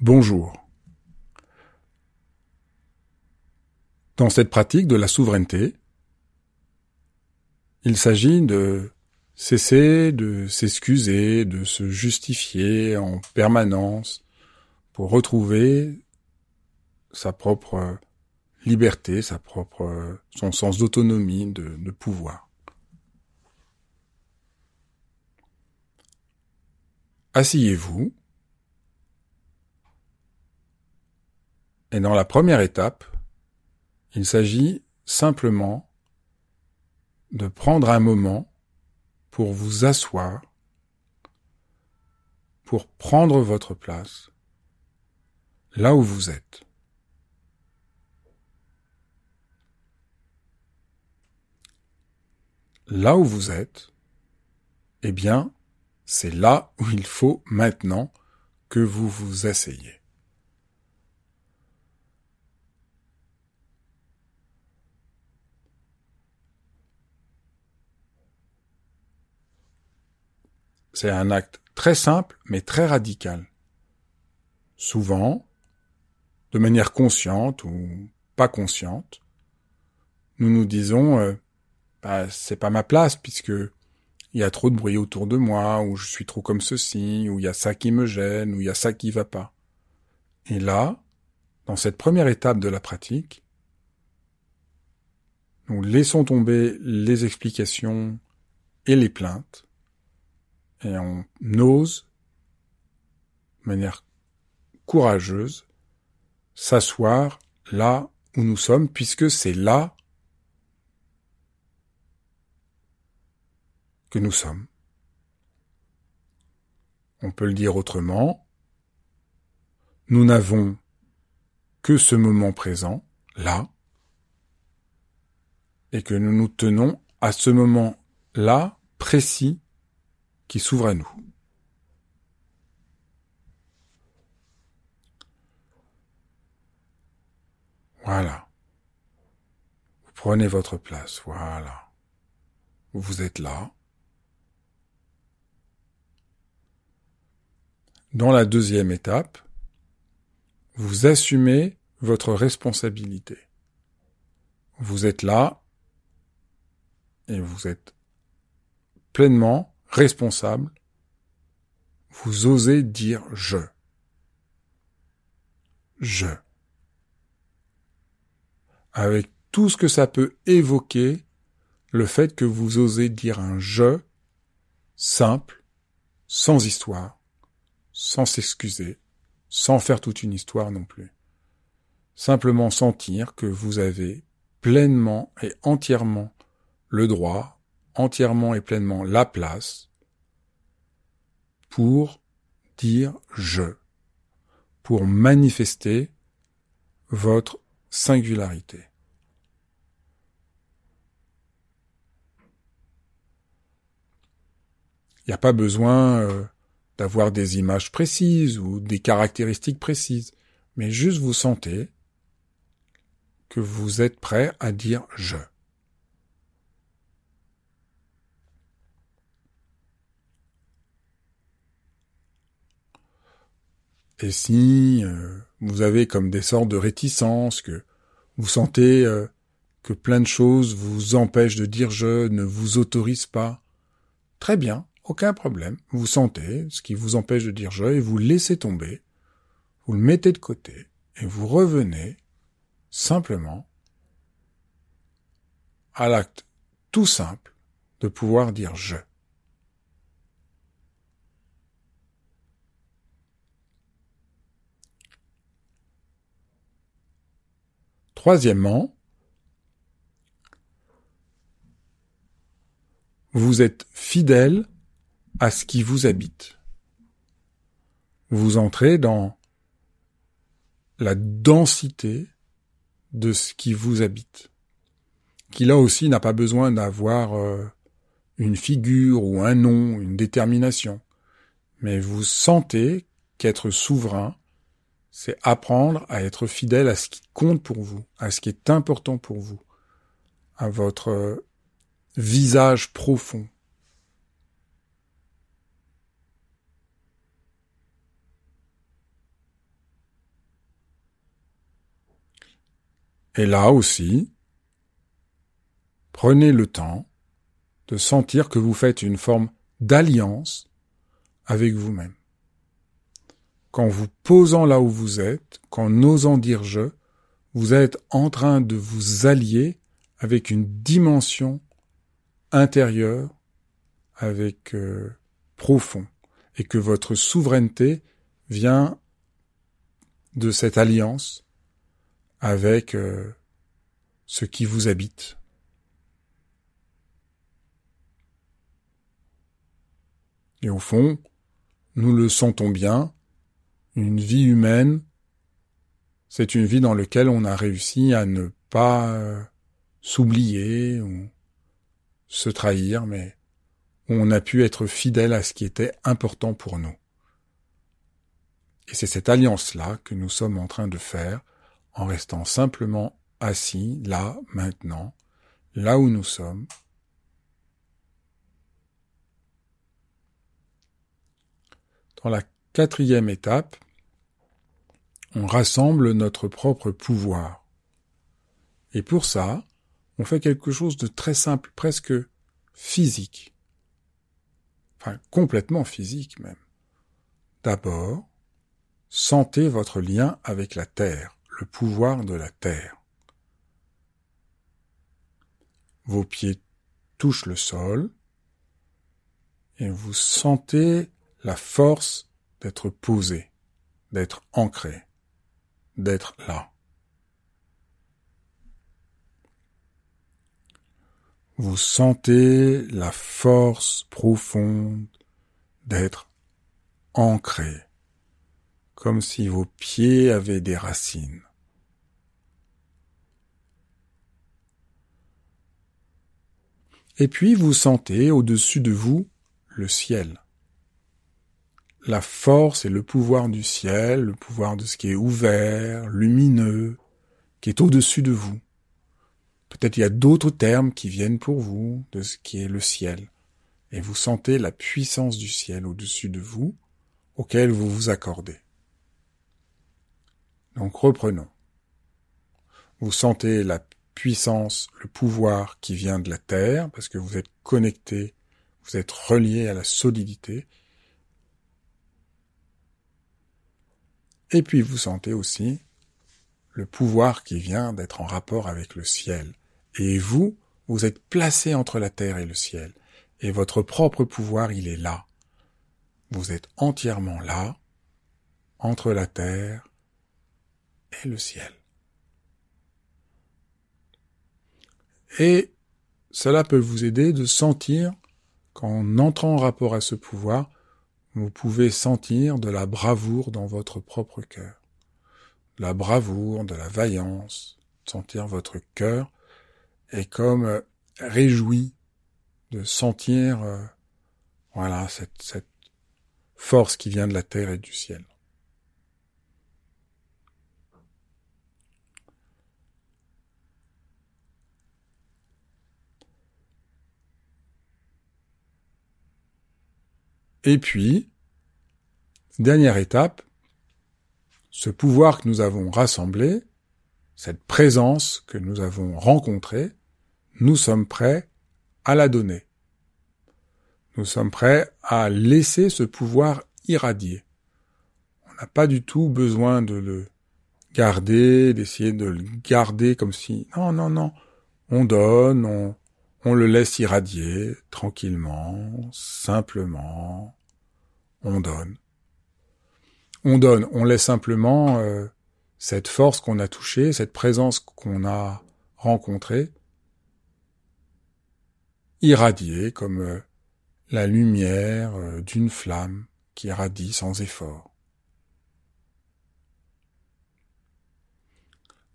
Bonjour. Dans cette pratique de la souveraineté, il s'agit de cesser de s'excuser, de se justifier en permanence pour retrouver sa propre liberté, sa propre, son sens d'autonomie, de, de pouvoir. Asseyez-vous Et dans la première étape, il s'agit simplement de prendre un moment pour vous asseoir, pour prendre votre place là où vous êtes. Là où vous êtes, eh bien, c'est là où il faut maintenant que vous vous asseyez. C'est un acte très simple mais très radical. Souvent, de manière consciente ou pas consciente, nous nous disons euh, bah, c'est pas ma place puisque il y a trop de bruit autour de moi, ou je suis trop comme ceci, ou il y a ça qui me gêne, ou il y a ça qui va pas. Et là, dans cette première étape de la pratique, nous laissons tomber les explications et les plaintes, et on ose, de manière courageuse, s'asseoir là où nous sommes, puisque c'est là que nous sommes. On peut le dire autrement, nous n'avons que ce moment présent, là, et que nous nous tenons à ce moment-là précis qui s'ouvre à nous. Voilà. Vous prenez votre place, voilà. Vous êtes là. Dans la deuxième étape, vous assumez votre responsabilité. Vous êtes là et vous êtes pleinement responsable, vous osez dire je. Je. Avec tout ce que ça peut évoquer, le fait que vous osez dire un je simple, sans histoire, sans s'excuser, sans faire toute une histoire non plus. Simplement sentir que vous avez pleinement et entièrement le droit entièrement et pleinement la place pour dire je, pour manifester votre singularité. Il n'y a pas besoin euh, d'avoir des images précises ou des caractéristiques précises, mais juste vous sentez que vous êtes prêt à dire je. Et si euh, vous avez comme des sortes de réticences, que vous sentez euh, que plein de choses vous empêchent de dire je, ne vous autorisent pas, très bien, aucun problème. Vous sentez ce qui vous empêche de dire je et vous laissez tomber, vous le mettez de côté et vous revenez simplement à l'acte tout simple de pouvoir dire je. Troisièmement, vous êtes fidèle à ce qui vous habite. Vous entrez dans la densité de ce qui vous habite, qui là aussi n'a pas besoin d'avoir euh, une figure ou un nom, une détermination, mais vous sentez qu'être souverain, c'est apprendre à être fidèle à ce qui compte pour vous, à ce qui est important pour vous, à votre euh, visage profond. Et là aussi, prenez le temps de sentir que vous faites une forme d'alliance avec vous-même. Qu'en vous posant là où vous êtes, qu'en osant dire je, vous êtes en train de vous allier avec une dimension intérieure, avec euh, profond, et que votre souveraineté vient de cette alliance avec euh, ce qui vous habite. Et au fond, nous le sentons bien, une vie humaine, c'est une vie dans laquelle on a réussi à ne pas euh, s'oublier ou se trahir, mais où on a pu être fidèle à ce qui était important pour nous. Et c'est cette alliance-là que nous sommes en train de faire en restant simplement assis là, maintenant, là où nous sommes. Dans la quatrième étape, on rassemble notre propre pouvoir. Et pour ça, on fait quelque chose de très simple, presque physique. Enfin, complètement physique même. D'abord, Sentez votre lien avec la terre, le pouvoir de la terre. Vos pieds touchent le sol et vous sentez la force d'être posé, d'être ancré, d'être là. Vous sentez la force profonde d'être ancré comme si vos pieds avaient des racines. Et puis vous sentez au-dessus de vous le ciel. La force et le pouvoir du ciel, le pouvoir de ce qui est ouvert, lumineux, qui est au-dessus de vous. Peut-être il y a d'autres termes qui viennent pour vous de ce qui est le ciel. Et vous sentez la puissance du ciel au-dessus de vous, auquel vous vous accordez. Donc reprenons. Vous sentez la puissance, le pouvoir qui vient de la terre, parce que vous êtes connecté, vous êtes relié à la solidité. Et puis vous sentez aussi le pouvoir qui vient d'être en rapport avec le ciel. Et vous, vous êtes placé entre la terre et le ciel. Et votre propre pouvoir, il est là. Vous êtes entièrement là, entre la terre et le ciel. Et cela peut vous aider de sentir qu'en entrant en rapport à ce pouvoir, vous pouvez sentir de la bravoure dans votre propre cœur. la bravoure, de la vaillance, sentir votre cœur est comme euh, réjoui de sentir euh, voilà cette force qui vient de la terre et du ciel. Et puis, dernière étape, ce pouvoir que nous avons rassemblé, cette présence que nous avons rencontrée, nous sommes prêts à la donner. Nous sommes prêts à laisser ce pouvoir irradier. On n'a pas du tout besoin de le garder, d'essayer de le garder comme si... Non, non, non. On donne, on, on le laisse irradier tranquillement, simplement. On donne. On donne, on laisse simplement euh, cette force qu'on a touchée, cette présence qu'on a rencontrée, irradier comme euh, la lumière euh, d'une flamme qui irradie sans effort.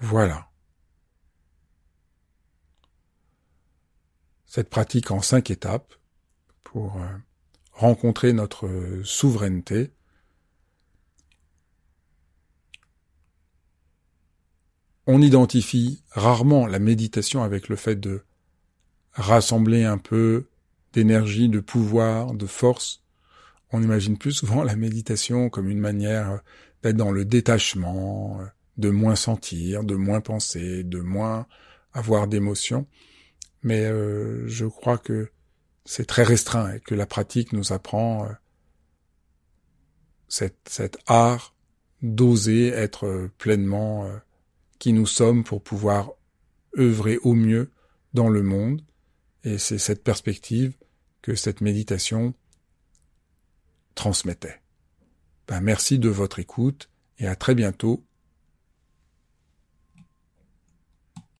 Voilà. Cette pratique en cinq étapes pour euh, rencontrer notre souveraineté. On identifie rarement la méditation avec le fait de rassembler un peu d'énergie, de pouvoir, de force. On imagine plus souvent la méditation comme une manière d'être dans le détachement, de moins sentir, de moins penser, de moins avoir d'émotions. Mais euh, je crois que c'est très restreint et que la pratique nous apprend euh, cet, art d'oser être pleinement euh, qui nous sommes pour pouvoir œuvrer au mieux dans le monde. Et c'est cette perspective que cette méditation transmettait. Ben, merci de votre écoute et à très bientôt